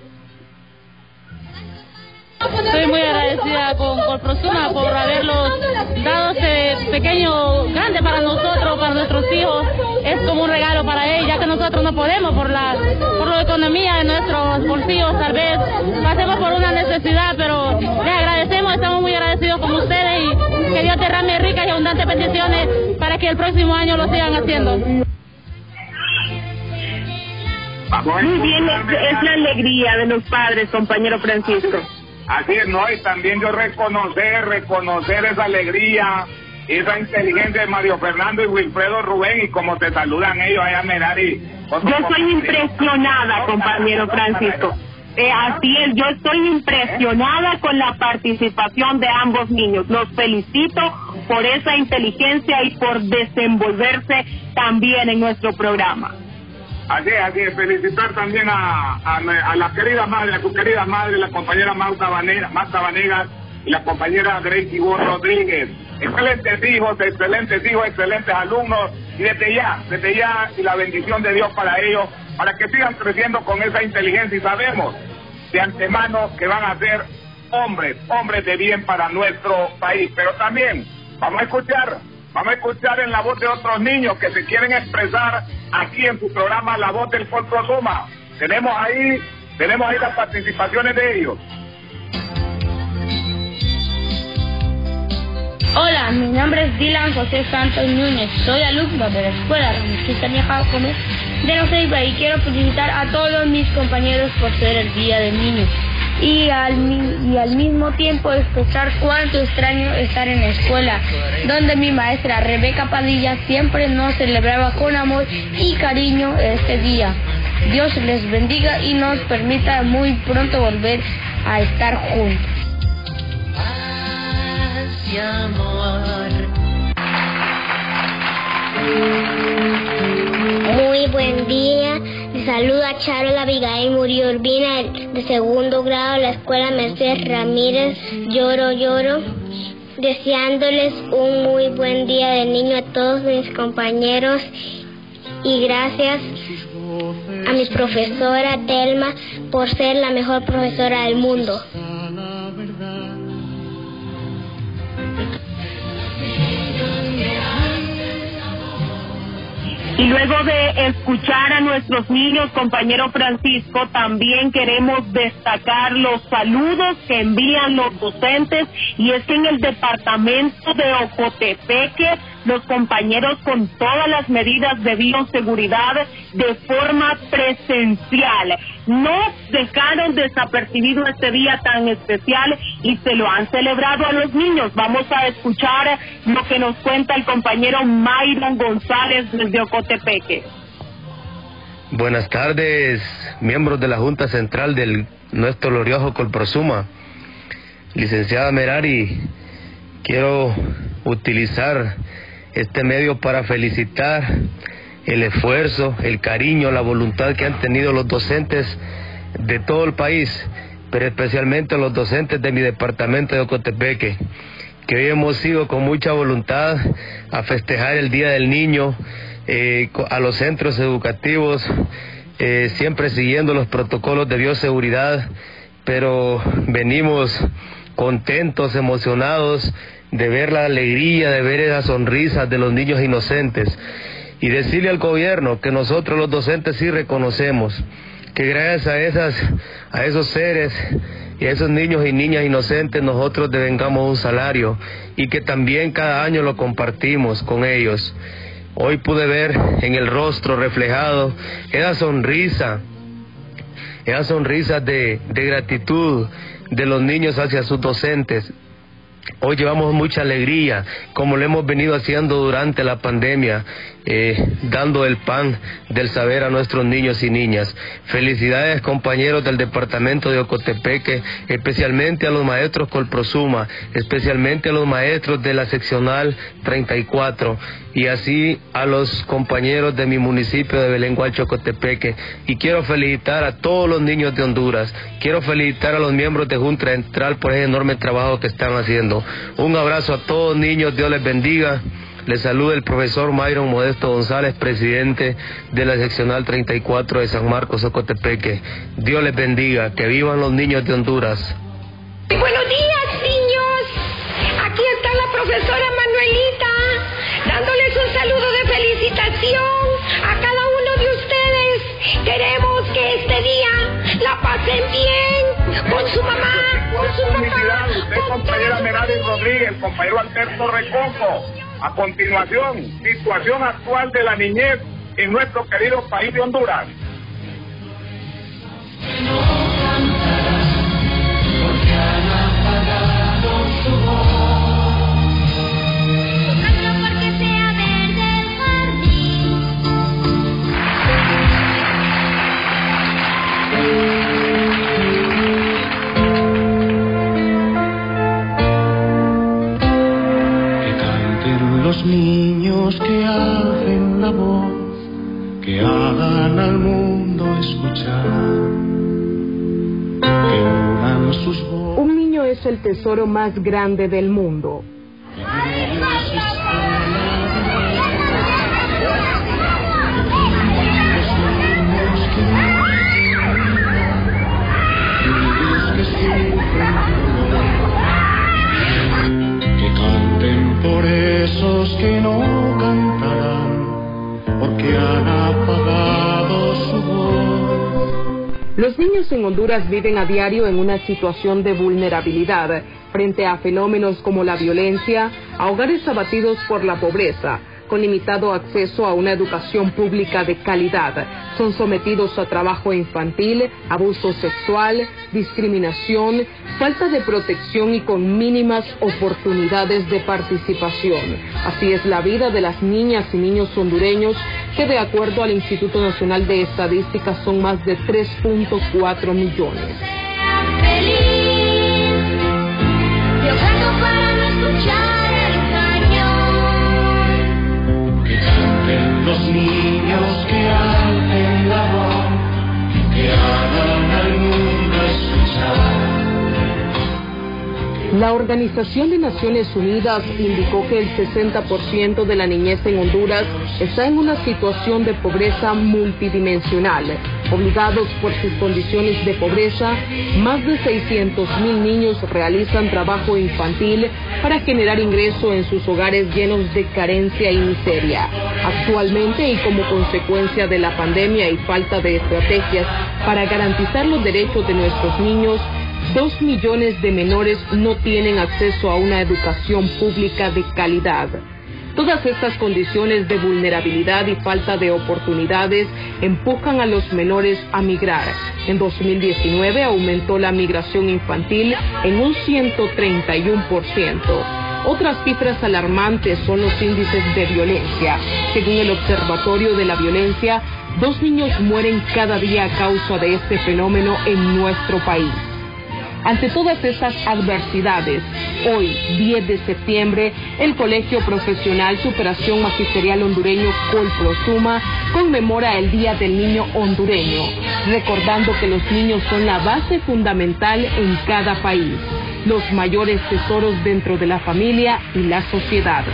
Estoy muy agradecida con Colprosuma por haberlos dado este pequeño grande para nosotros, para nuestros hijos. Es como un regalo para ellos, ya que nosotros no podemos por la por la economía de nuestros bolsillos, tal vez pasemos por una necesidad, pero les agradecemos, estamos muy agradecidos con ustedes y que Dios derrame ricas y abundantes bendiciones para que el próximo año lo sigan haciendo. Muy bien es, la alegría de los padres compañero Francisco Así es, ¿no? Y también yo reconocer, reconocer esa alegría, esa inteligencia de Mario Fernando y Wilfredo Rubén y como te saludan ellos allá, Merari. Yo soy impresionada, compañero Francisco. Eh, así es, yo estoy impresionada con la participación de ambos niños. Los felicito por esa inteligencia y por desenvolverse también en nuestro programa. Así es, así. Felicitar también a, a, a la querida madre, a tu querida madre, la compañera Marta Vanegas, Marta Vanegas y la compañera Gracie Bo Rodríguez. Excelentes hijos, excelentes hijos, excelentes alumnos. Y desde ya, desde ya, y la bendición de Dios para ellos, para que sigan creciendo con esa inteligencia. Y sabemos de antemano que van a ser hombres, hombres de bien para nuestro país. Pero también vamos a escuchar Vamos a escuchar en la voz de otros niños que se quieren expresar aquí en su programa La Voz del Suma. Tenemos ahí, tenemos ahí las participaciones de ellos. Hola, mi nombre es Dylan José Santos Núñez. Soy alumno de la escuela Religiosa Mieja Gómez de No Ceiba y quiero felicitar a todos mis compañeros por ser el Día del Niño. Y al, mi- y al mismo tiempo expresar cuánto extraño estar en la escuela, donde mi maestra Rebeca Padilla siempre nos celebraba con amor y cariño este día. Dios les bendiga y nos permita muy pronto volver a estar juntos. Paz y amor. Muy buen día. Les saluda Charo Abigail Murió Urbina de segundo grado de la escuela Mercedes Ramírez. Lloro, lloro. Deseándoles un muy buen día de niño a todos mis compañeros y gracias a mi profesora Telma por ser la mejor profesora del mundo. Y luego de escuchar a nuestros niños, compañero Francisco, también queremos destacar los saludos que envían los docentes y es que en el departamento de Ocotepeque los compañeros con todas las medidas de bioseguridad de forma presencial no dejaron desapercibido este día tan especial y se lo han celebrado a los niños. Vamos a escuchar lo que nos cuenta el compañero Mayron González desde Ocotepeque. Buenas tardes, miembros de la Junta Central del nuestro glorioso Colprosuma. Licenciada Merari, quiero utilizar este medio para felicitar el esfuerzo, el cariño, la voluntad que han tenido los docentes de todo el país, pero especialmente los docentes de mi departamento de Ocotepeque, que hoy hemos ido con mucha voluntad a festejar el Día del Niño eh, a los centros educativos, eh, siempre siguiendo los protocolos de bioseguridad, pero venimos contentos, emocionados de ver la alegría, de ver esas sonrisas de los niños inocentes y decirle al gobierno que nosotros los docentes sí reconocemos que gracias a esas a esos seres y a esos niños y niñas inocentes nosotros devengamos un salario y que también cada año lo compartimos con ellos. Hoy pude ver en el rostro reflejado esa sonrisa, esa sonrisa de, de gratitud de los niños hacia sus docentes. Hoy llevamos mucha alegría, como lo hemos venido haciendo durante la pandemia, eh, dando el pan del saber a nuestros niños y niñas. Felicidades compañeros del departamento de Ocotepeque, especialmente a los maestros Colprosuma, especialmente a los maestros de la seccional 34 y así a los compañeros de mi municipio de Belén Ocotepeque. Y quiero felicitar a todos los niños de Honduras, quiero felicitar a los miembros de Junta Central por ese enorme trabajo que están haciendo. Un abrazo a todos niños, Dios les bendiga. Les saluda el profesor Myron Modesto González, presidente de la seccional 34 de San Marcos, Ocotepeque. Dios les bendiga, que vivan los niños de Honduras. Buenos días, niños. Aquí está la profesora Manuelita, dándoles un saludo de felicitación a cada uno de ustedes. Queremos que este día la pasen bien con su mamá, con su papá. usted, compañera Merari Rodríguez, compañero Alberto Recoco. A continuación, situación actual de la niñez en nuestro querido país de Honduras. Es el tesoro más grande del mundo. Que canten por esos que no Los niños en Honduras viven a diario en una situación de vulnerabilidad frente a fenómenos como la violencia, a hogares abatidos por la pobreza, con limitado acceso a una educación pública de calidad. Son sometidos a trabajo infantil, abuso sexual, discriminación, falta de protección y con mínimas oportunidades de participación. Así es la vida de las niñas y niños hondureños que de acuerdo al Instituto Nacional de Estadísticas son más de 3.4 millones. Los niños que la que al. La Organización de Naciones Unidas indicó que el 60% de la niñez en Honduras está en una situación de pobreza multidimensional. Obligados por sus condiciones de pobreza, más de 600 mil niños realizan trabajo infantil para generar ingreso en sus hogares llenos de carencia y miseria. Actualmente y como consecuencia de la pandemia y falta de estrategias para garantizar los derechos de nuestros niños, Dos millones de menores no tienen acceso a una educación pública de calidad. Todas estas condiciones de vulnerabilidad y falta de oportunidades empujan a los menores a migrar. En 2019 aumentó la migración infantil en un 131%. Otras cifras alarmantes son los índices de violencia. Según el Observatorio de la Violencia, dos niños mueren cada día a causa de este fenómeno en nuestro país. Ante todas estas adversidades, hoy, 10 de septiembre, el Colegio Profesional Superación Magisterial Hondureño Colprosuma conmemora el Día del Niño Hondureño, recordando que los niños son la base fundamental en cada país, los mayores tesoros dentro de la familia y la sociedad.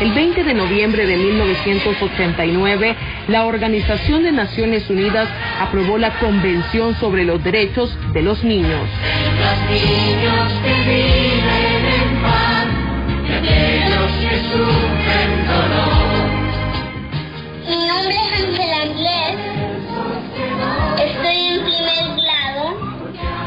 El 20 de noviembre de 1989, la Organización de Naciones Unidas aprobó la Convención sobre los Derechos de los Niños. Los niños que viven en y aquellos que sufren dolor. Mi nombre es Ángela Anglés. Estoy en primer grado.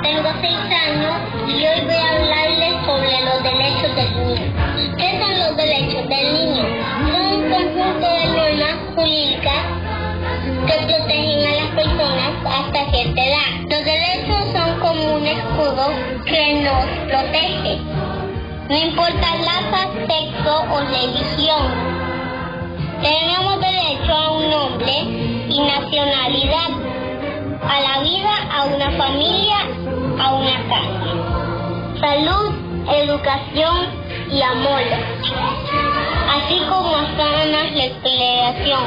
Tengo seis años y hoy voy a hablarles sobre los derechos del niño. ¿Qué son los derechos del niño? Son un conjunto de normas jurídicas que protegen a las personas hasta cierta edad. Los derechos son como un escudo que nos protege. No importa raza, sexo o religión. Tenemos derecho a un nombre y nacionalidad, a la vida, a una familia, a una casa. Salud, educación y amor. Así como a sanas recreación.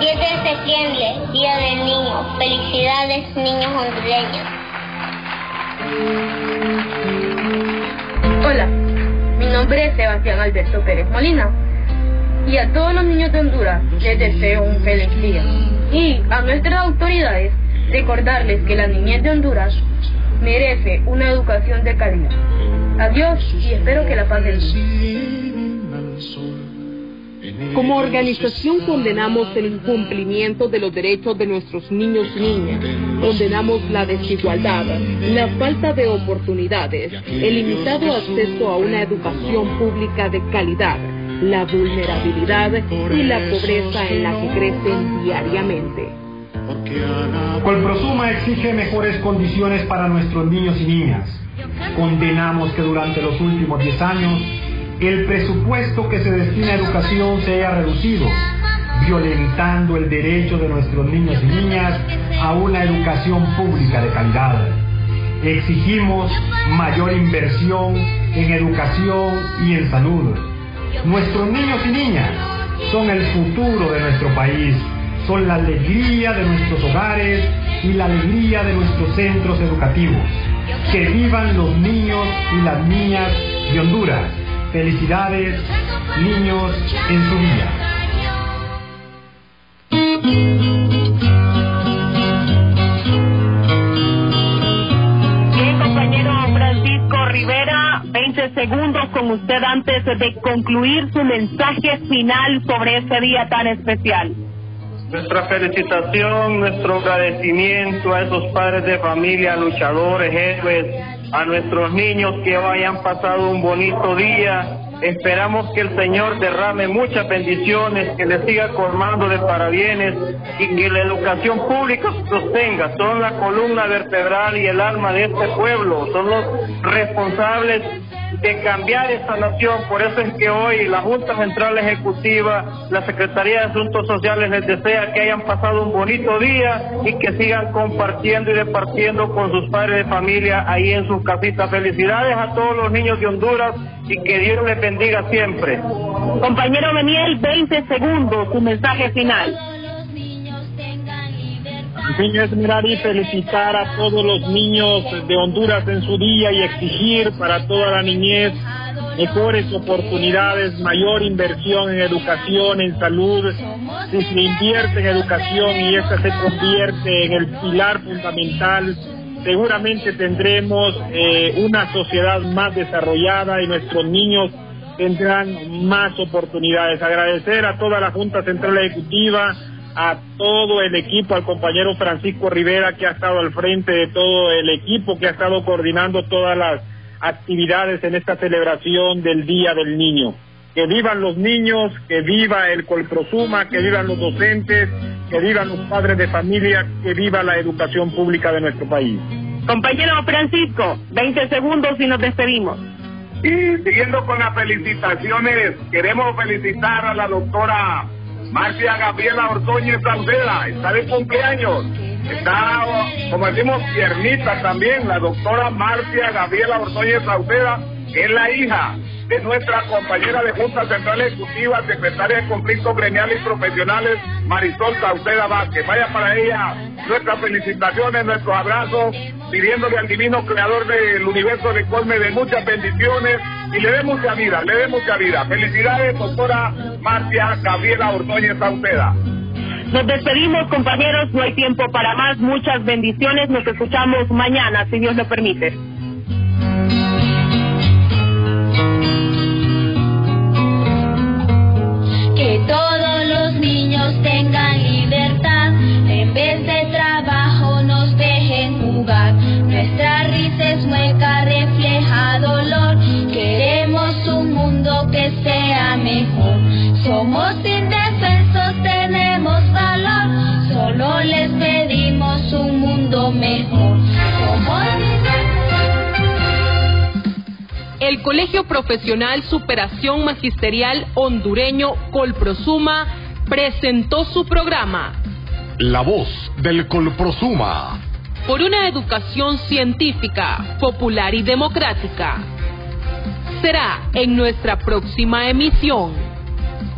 10 de septiembre, Día del Niño. Felicidades, niños hondureños. Hola, mi nombre es Sebastián Alberto Pérez Molina y a todos los niños de Honduras les deseo un feliz día. Y a nuestras autoridades recordarles que la niñez de Honduras merece una educación de calidad. Adiós y espero que la pasen bien. Como organización condenamos el incumplimiento de los derechos de nuestros niños y niñas, condenamos la desigualdad, la falta de oportunidades, el limitado acceso a una educación pública de calidad, la vulnerabilidad y la pobreza en la que crecen diariamente. Colprosuma exige mejores condiciones para nuestros niños y niñas. Condenamos que durante los últimos 10 años el presupuesto que se destina a educación se haya reducido, violentando el derecho de nuestros niños y niñas a una educación pública de calidad. Exigimos mayor inversión en educación y en salud. Nuestros niños y niñas son el futuro de nuestro país, son la alegría de nuestros hogares y la alegría de nuestros centros educativos. Que vivan los niños y las niñas de Honduras. Felicidades, niños en su día. Bien, compañero Francisco Rivera, 20 segundos con usted antes de concluir su mensaje final sobre este día tan especial. Nuestra felicitación, nuestro agradecimiento a esos padres de familia, luchadores, héroes, a nuestros niños que hoy hayan pasado un bonito día. Esperamos que el Señor derrame muchas bendiciones, que les siga colmando de parabienes y que la educación pública sostenga. Son la columna vertebral y el alma de este pueblo. Son los responsables de cambiar esta nación. Por eso es que hoy la Junta Central Ejecutiva, la Secretaría de Asuntos Sociales les desea que hayan pasado un bonito día y que sigan compartiendo y departiendo con sus padres de familia ahí en sus casitas. Felicidades a todos los niños de Honduras y que Dios les bendiga siempre. Compañero Beniel, 20 segundos, su mensaje final. Señor Esmerar y felicitar a todos los niños de Honduras en su día y exigir para toda la niñez mejores oportunidades, mayor inversión en educación, en salud. Si se invierte en educación y esta se convierte en el pilar fundamental, seguramente tendremos eh, una sociedad más desarrollada y nuestros niños tendrán más oportunidades. Agradecer a toda la Junta Central Ejecutiva, a todo el equipo, al compañero Francisco Rivera que ha estado al frente de todo el equipo, que ha estado coordinando todas las actividades en esta celebración del Día del Niño. Que vivan los niños, que viva el Colprosuma, que vivan los docentes, que vivan los padres de familia, que viva la educación pública de nuestro país. Compañero Francisco, 20 segundos y nos despedimos. Y siguiendo con las felicitaciones, queremos felicitar a la doctora Marcia Gabriela Ordóñez Salceda, está de cumpleaños. Está, como decimos, piernita también, la doctora Marcia Gabriela Ordóñez Sauceda, que es la hija de nuestra compañera de Junta Central Ejecutiva, secretaria de Conflictos Gremiales Profesionales, Marisol Sauceda Vázquez. Vaya para ella nuestras felicitaciones, nuestros abrazos, pidiéndole al divino creador del universo de Colme de muchas bendiciones y le dé mucha vida, le dé mucha vida. Felicidades, doctora Marcia Gabriela Ordóñez Sauceda. Nos despedimos, compañeros. No hay tiempo para más. Muchas bendiciones. Nos escuchamos mañana, si Dios lo permite. Somos indefensos, tenemos valor. Solo les pedimos un mundo mejor. El Colegio Profesional Superación Magisterial Hondureño Colprosuma presentó su programa La voz del Colprosuma. por una educación científica, popular y democrática. Será en nuestra próxima emisión.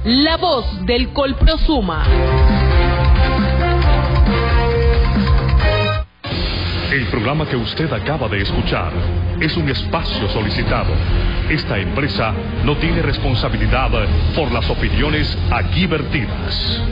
La voz del Colprosuma. El programa que usted acaba de escuchar es un espacio solicitado. Esta empresa no tiene responsabilidad por las opiniones aquí vertidas.